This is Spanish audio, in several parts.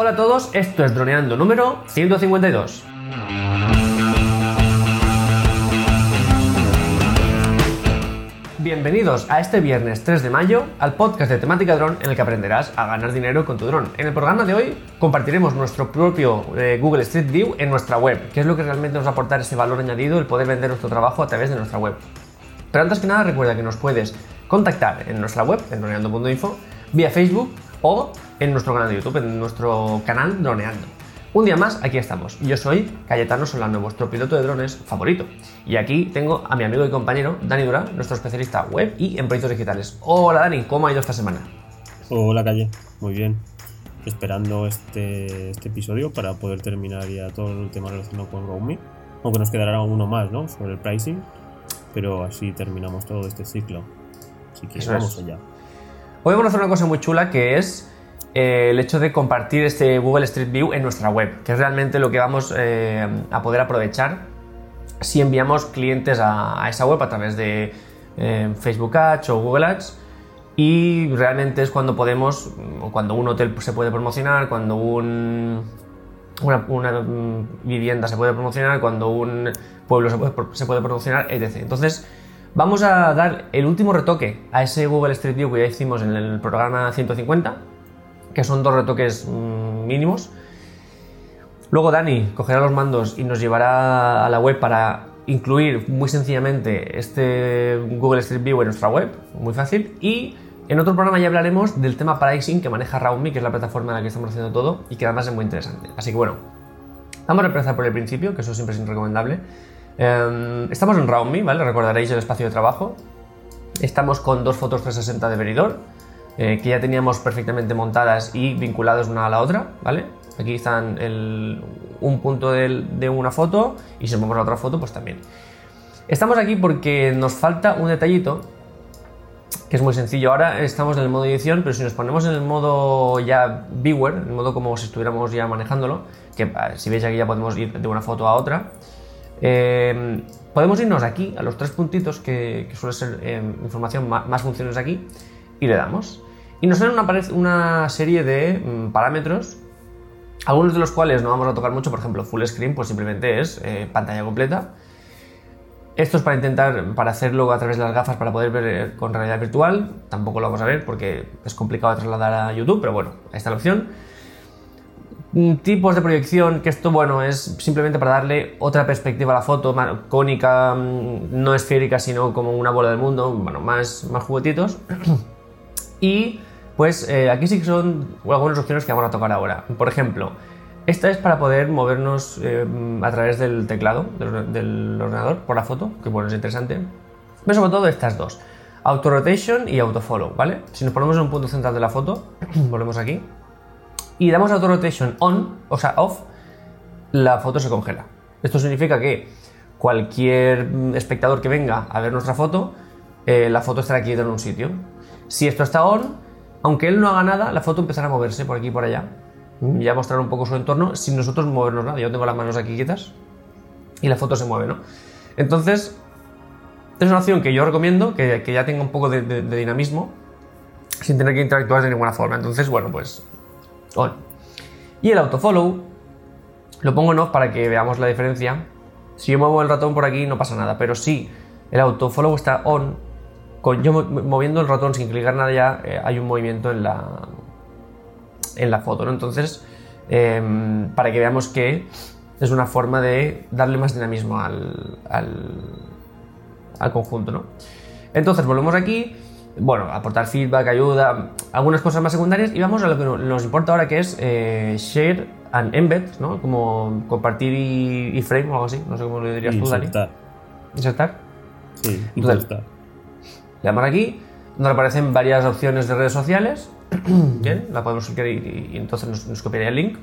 Hola a todos, esto es Droneando número 152. Bienvenidos a este viernes 3 de mayo al podcast de temática dron en el que aprenderás a ganar dinero con tu dron. En el programa de hoy compartiremos nuestro propio eh, Google Street View en nuestra web, que es lo que realmente nos va a aportar ese valor añadido, el poder vender nuestro trabajo a través de nuestra web. Pero antes que nada recuerda que nos puedes contactar en nuestra web, en droneando.info, vía Facebook o en nuestro canal de YouTube, en nuestro canal Droneando. Un día más, aquí estamos. Yo soy Cayetano Solano, vuestro piloto de drones favorito. Y aquí tengo a mi amigo y compañero Dani Durán, nuestro especialista web y en proyectos digitales. Hola Dani, ¿cómo ha ido esta semana? Hola Calle, muy bien. Esperando este, este episodio para poder terminar ya todo el tema relacionado con Roaming. Aunque nos quedará uno más, ¿no? Sobre el pricing. Pero así terminamos todo este ciclo. Así que vamos allá. Hoy vamos a hacer una cosa muy chula que es eh, el hecho de compartir este Google Street View en nuestra web, que es realmente lo que vamos eh, a poder aprovechar si enviamos clientes a, esa web a través de eh, Facebook Ads o Google Ads. Y realmente es cuando podemos, cuando un hotel se puede promocionar, cuando un, una, vivienda se puede promocionar, cuando un pueblo se puede, se puede promocionar, etc. Entonces, vamos a dar el último retoque a ese Google Street View que ya hicimos en el programa 150 que son dos retoques mm, mínimos. Luego Dani cogerá los mandos y nos llevará a la web para incluir muy sencillamente este Google Street View en nuestra web, muy fácil. Y en otro programa ya hablaremos del tema pricing que maneja Raumi, que es la plataforma en la que estamos haciendo todo y que además es muy interesante. Así que bueno, vamos a empezar por el principio, que eso siempre es recomendable. Em, estamos en Raumi, ¿vale? Recordaréis el espacio de trabajo. Estamos con dos fotos 360 de venidor eh, que ya teníamos perfectamente montadas y vinculadas una a la otra, ¿vale? Aquí están un punto de, una foto y si movemos la otra foto, pues también. Estamos aquí porque nos falta un detallito que es muy sencillo. Ahora estamos en el modo edición, pero si nos ponemos en el modo ya viewer, en el modo como si estuviéramos ya manejándolo, que si veis aquí ya podemos ir de una foto a otra, eh, podemos irnos aquí a los tres puntitos que, suele ser eh, información más funciones aquí y le damos. Y nos sale una, una serie de mm, parámetros, algunos de los cuales no vamos a tocar mucho, por ejemplo, full screen, pues simplemente es eh, pantalla completa. Esto es para intentar, para hacerlo a través de las gafas para poder ver eh, con realidad virtual. Tampoco lo vamos a ver porque es complicado trasladar a YouTube, pero bueno, ahí está la opción. Mm, tipos de proyección, que esto, bueno, es simplemente para darle otra perspectiva a la foto, cónica, mm, no esférica, sino como una bola del mundo, bueno, más, más juguetitos. y pues eh, aquí sí que son algunas opciones que vamos a tocar ahora. Por ejemplo, esta es para poder movernos eh, a través del teclado del, ordenador por la foto, que bueno, es interesante. Pero sobre todo estas dos, Auto Rotation y Auto Follow, ¿vale? Si nos ponemos en un punto central de la foto, volvemos aquí, y damos Auto Rotation on, o sea, off, la foto se congela. Esto significa que cualquier espectador que venga a ver nuestra foto, eh, la foto estará aquí en un sitio. Si esto está on, aunque él no haga nada, la foto empezará a moverse por aquí y por allá. Mm. Y a mostrar un poco su entorno sin nosotros movernos nada. Yo tengo las manos aquí quietas y la foto se mueve, ¿no? Entonces, es una opción que yo recomiendo, que, ya tenga un poco de, dinamismo, sin tener que interactuar de ninguna forma. Entonces, bueno, pues on. Y el autofollow lo pongo en off para que veamos la diferencia. Si yo muevo el ratón por aquí no pasa nada, pero si el autofollow está on, yo moviendo el ratón sin clicar nada ya eh, hay un movimiento en la, en la foto, ¿no? Entonces, em, para que veamos que es una forma de darle más dinamismo al, al, conjunto, ¿no? Entonces, volvemos aquí, bueno, aportar feedback, ayuda, algunas cosas más secundarias y vamos a lo que nos importa ahora que es eh, share and embed, ¿no? Como compartir y, frame o algo así, no sé cómo lo dirías tú, Dani. Insertar. Sí, insertar. Le damos aquí, donde aparecen varias opciones de redes sociales. Bien, la podemos clicar y, entonces nos, copiaría el link.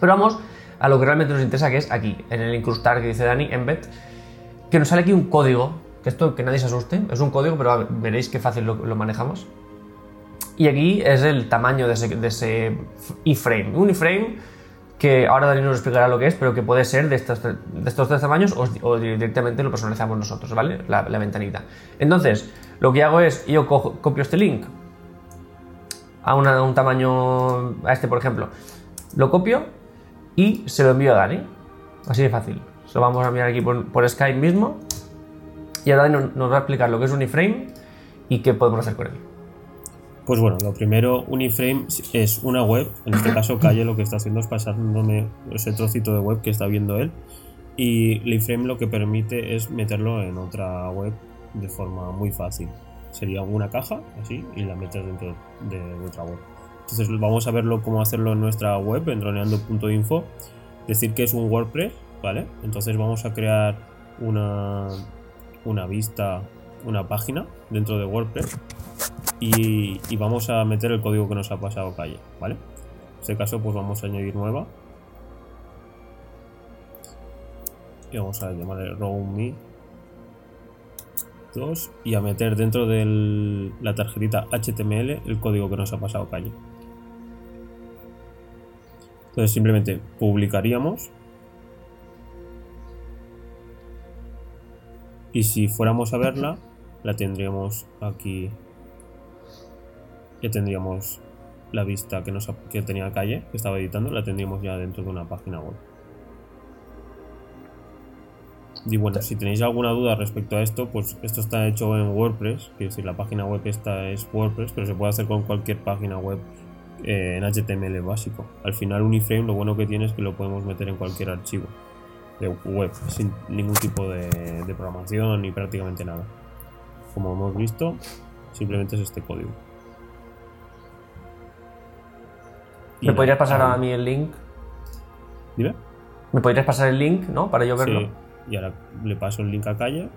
Pero vamos a lo que realmente nos interesa, que es aquí, en el incrustar que dice Dani, embed, que nos sale aquí un código, que esto que nadie se asuste, es un código, pero veréis qué fácil lo, manejamos. Y aquí es el tamaño de ese, de ese iframe. Un iframe que ahora Dani nos explicará lo que es, pero que puede ser de estos, de estos tres tamaños o, directamente lo personalizamos nosotros, ¿vale? La, ventanita. Entonces, lo que hago es, yo copio este link a, un tamaño, a este por ejemplo, lo copio y se lo envío a Dani. Así de fácil. Se lo vamos a enviar aquí por, por Skype mismo. Y ahora Dani nos va a explicar lo que es un iframe y qué podemos hacer con él. Pues bueno, lo primero, Uniframe es una web, en este caso Calle lo que está haciendo es pasándome ese trocito de web que está viendo él y Iframe lo que permite es meterlo en otra web de forma muy fácil. Sería una caja así y la metes dentro de, otra web. Entonces vamos a verlo cómo hacerlo en nuestra web, en droneando.info. Decir que es un WordPress, ¿vale? Entonces vamos a crear una, una vista, una página dentro de WordPress y, vamos a meter el código que nos ha pasado calle, ¿vale? En este caso pues vamos a añadir nueva y vamos a llamarle roam 2 y a meter dentro de la tarjetita HTML el código que nos ha pasado calle. Entonces simplemente publicaríamos y si fuéramos a verla la tendríamos aquí ya tendríamos la vista que, nos, que tenía calle, que estaba editando, la tendríamos ya dentro de una página web. Y bueno, si tenéis alguna duda respecto a esto, pues esto está hecho en WordPress, quiero decir, la página web esta es WordPress, pero se puede hacer con cualquier página web eh, en HTML básico. Al final Uniframe lo bueno que tiene es que lo podemos meter en cualquier archivo de web, sin ningún tipo de, de programación ni prácticamente nada. Como hemos visto, simplemente es este código. ¿Me podrías pasar a mí el link? Dime. ¿Me podrías pasar el link, no? Para yo verlo. Sí. Y ahora le paso el link a calle.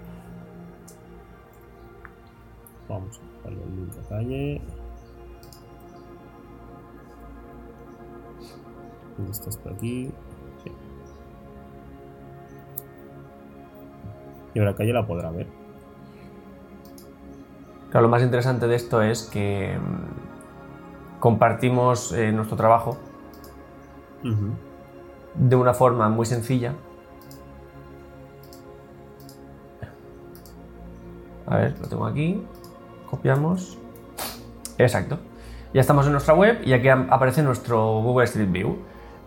Vamos a pasarle el link a calle. ¿Dónde estás por aquí? Sí. Y ahora calle la podrá ver. Claro, lo más interesante de esto es que compartimos eh, nuestro trabajo de una forma muy sencilla. A ver, lo tengo aquí. Copiamos. Exacto. Ya estamos en nuestra web y aquí aparece nuestro Google Street View.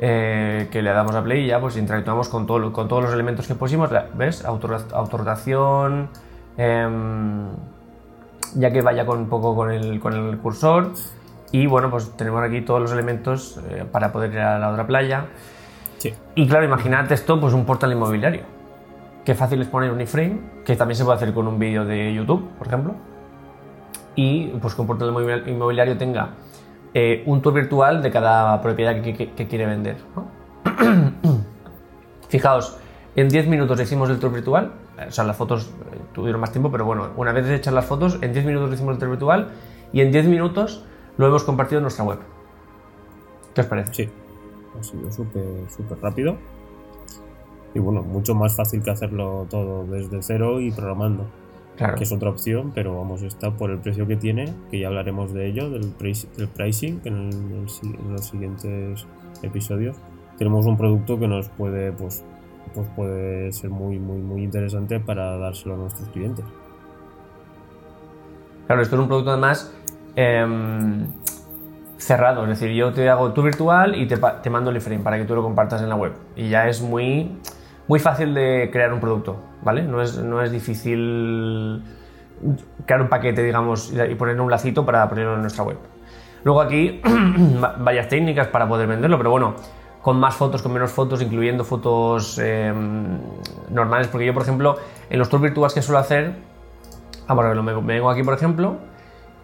Eh, que le damos a play y ya pues interactuamos con, todo, con todos los elementos que pusimos. ¿Ves? Autorrotación. Em, ya que vaya con un poco con el, con el cursor. Y bueno, pues tenemos aquí todos los elementos eh, para poder ir a la otra playa. Sí. Y claro, imagínate esto, pues un portal inmobiliario. Qué fácil es poner un iframe, que también se puede hacer con un vídeo de YouTube, por ejemplo. Y pues que un portal inmobiliario tenga eh, un tour virtual de cada propiedad que, quiere vender. Fijaos, en 10 minutos hicimos el tour virtual, o sea, las fotos eh, tuvieron más tiempo, pero bueno, una vez hechas las fotos, en 10 minutos hicimos el tour virtual y en 10 minutos lo hemos compartido en nuestra web. ¿Qué os parece? Sí, ha sido súper rápido. Y bueno, mucho más fácil que hacerlo todo desde cero y programando. Claro. Que es otra opción, pero vamos, está por el precio que tiene, que ya hablaremos de ello, del, del pricing en, en, los siguientes episodios. Tenemos un producto que nos puede, pues, pues puede ser muy, muy, muy interesante para dárselo a nuestros clientes. Claro, esto es un producto además Em, cerrado. Es decir, yo te hago tu virtual y te, mando el iframe para que tú lo compartas en la web. Y ya es muy, muy fácil de crear un producto, ¿vale? No es, no es difícil crear un paquete, digamos, y poner un lacito para ponerlo en nuestra web. Luego aquí varias técnicas para poder venderlo, pero bueno, con más fotos, con menos fotos, incluyendo fotos em, normales, porque yo, por ejemplo, en los tours virtuales que suelo hacer, vamos a verlo, me vengo aquí, por ejemplo,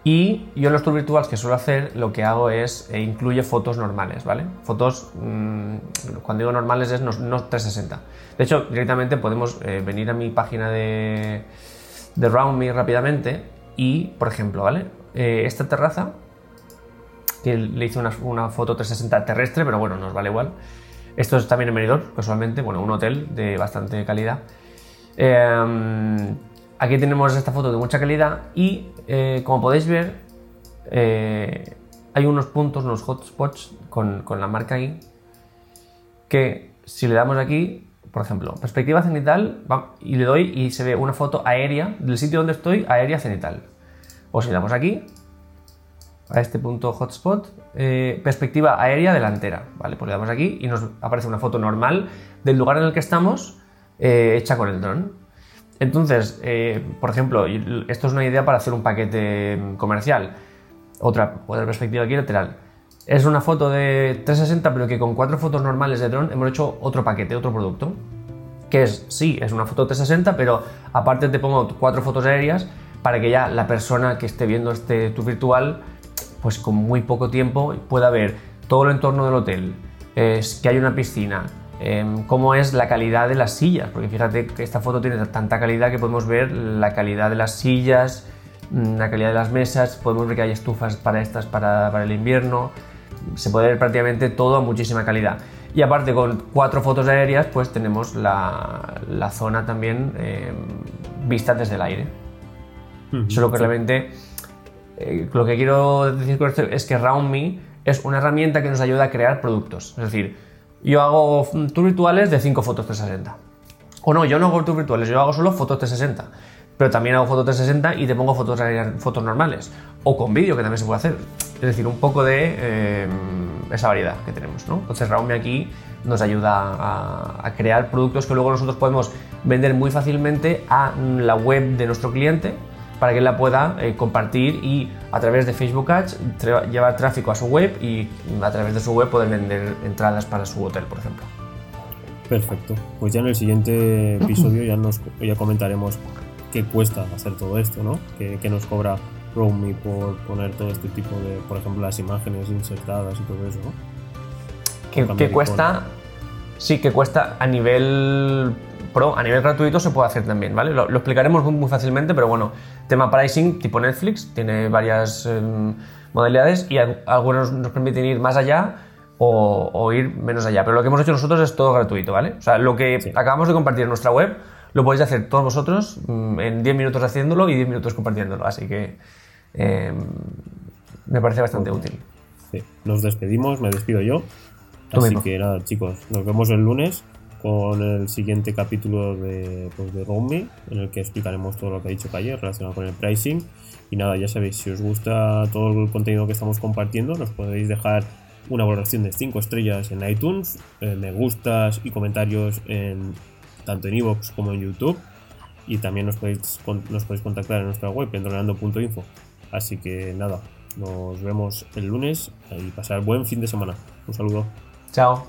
y yo en los tours virtuales que suelo hacer, lo que hago es eh, incluye fotos normales, ¿vale? Fotos, mm, cuando digo normales es no, 360. De hecho, directamente podemos eh, venir a mi página de, de RoundMe rápidamente y, por ejemplo, ¿vale? Eh, esta terraza, que le hice una, una, foto 360 terrestre, pero bueno, nos vale igual. Esto es también en Meridor, casualmente, bueno, un hotel de bastante calidad. Em, Aquí tenemos esta foto de mucha calidad y eh, como podéis ver eh, hay unos puntos, unos hotspots con, con, la marca ahí que si le damos aquí, por ejemplo, perspectiva cenital y le doy y se ve una foto aérea del sitio donde estoy, aérea cenital. O si le damos aquí, a este punto hotspot, eh, perspectiva aérea delantera, ¿vale? Pues le damos aquí y nos aparece una foto normal del lugar en el que estamos hecha con el dron. Entonces, eh, por ejemplo, esto es una idea para hacer un paquete comercial. Otra, otra perspectiva aquí lateral. Es una foto de 360, pero que con cuatro fotos normales de dron hemos hecho otro paquete, otro producto. Que es, sí, es una foto 360, pero aparte te pongo cuatro fotos aéreas para que ya la persona que esté viendo este tour virtual pues con muy poco tiempo pueda ver todo el entorno del hotel, es que hay una piscina, em, cómo es la calidad de las sillas, porque fíjate que esta foto tiene tanta calidad que podemos ver la calidad de las sillas, mm, la calidad de las mesas, podemos ver que hay estufas para estas para, para el invierno, se puede ver prácticamente todo a muchísima calidad. Y aparte con cuatro fotos aéreas, pues tenemos la, la zona también eh, vista desde el aire. Solo que realmente eh, lo que quiero decir con esto es que RoundMe es una herramienta que nos ayuda a crear productos. Es decir, yo hago tours virtuales de 5 fotos 360. O no, yo no hago tours virtuales, yo hago solo fotos 360. Pero también hago fotos 360 y te pongo fotos, fotos normales. O con vídeo, que también se puede hacer. Es decir, un poco de eh, esa variedad que tenemos. ¿no? Entonces, RoundMe aquí nos ayuda a, a crear productos que luego nosotros podemos vender muy fácilmente a la web de nuestro cliente para que él la pueda eh, compartir y a través de Facebook Ads llevar tráfico a su web y a través de su web poder vender entradas para su hotel, por ejemplo. Perfecto. Pues ya en el siguiente episodio ya, nos, ya comentaremos qué cuesta hacer todo esto, ¿no? ¿Qué, nos cobra Romy por poner todo este tipo de, por ejemplo, las imágenes insertadas y todo eso, ¿no? ¿Qué, cuesta? Sí, que cuesta a nivel a nivel gratuito se puede hacer también, ¿vale? Lo, explicaremos muy, fácilmente, pero bueno, tema pricing tipo Netflix, tiene varias em, modalidades y algunos nos permiten ir más allá o, ir menos allá. Pero lo que hemos hecho nosotros es todo gratuito, ¿vale? O sea, lo que acabamos de compartir en nuestra web lo podéis hacer todos vosotros mm, en 10 minutos haciéndolo y 10 minutos compartiéndolo. Así que em, me parece bastante útil. Nos despedimos, me despido yo. Así que nada, chicos, nos vemos el lunes con el siguiente capítulo de, pues, de en el que explicaremos todo lo que ha dicho Calle relacionado con el pricing. Y nada, ya sabéis, si os gusta todo el contenido que estamos compartiendo, nos podéis dejar una valoración de 5 estrellas en iTunes, eh, me gustas y comentarios en, tanto en iVoox como en YouTube. Y también nos podéis, nos podéis contactar en nuestra web, entrenando.info. Así que nada, nos vemos el lunes y pasar buen fin de semana. Un saludo. 加油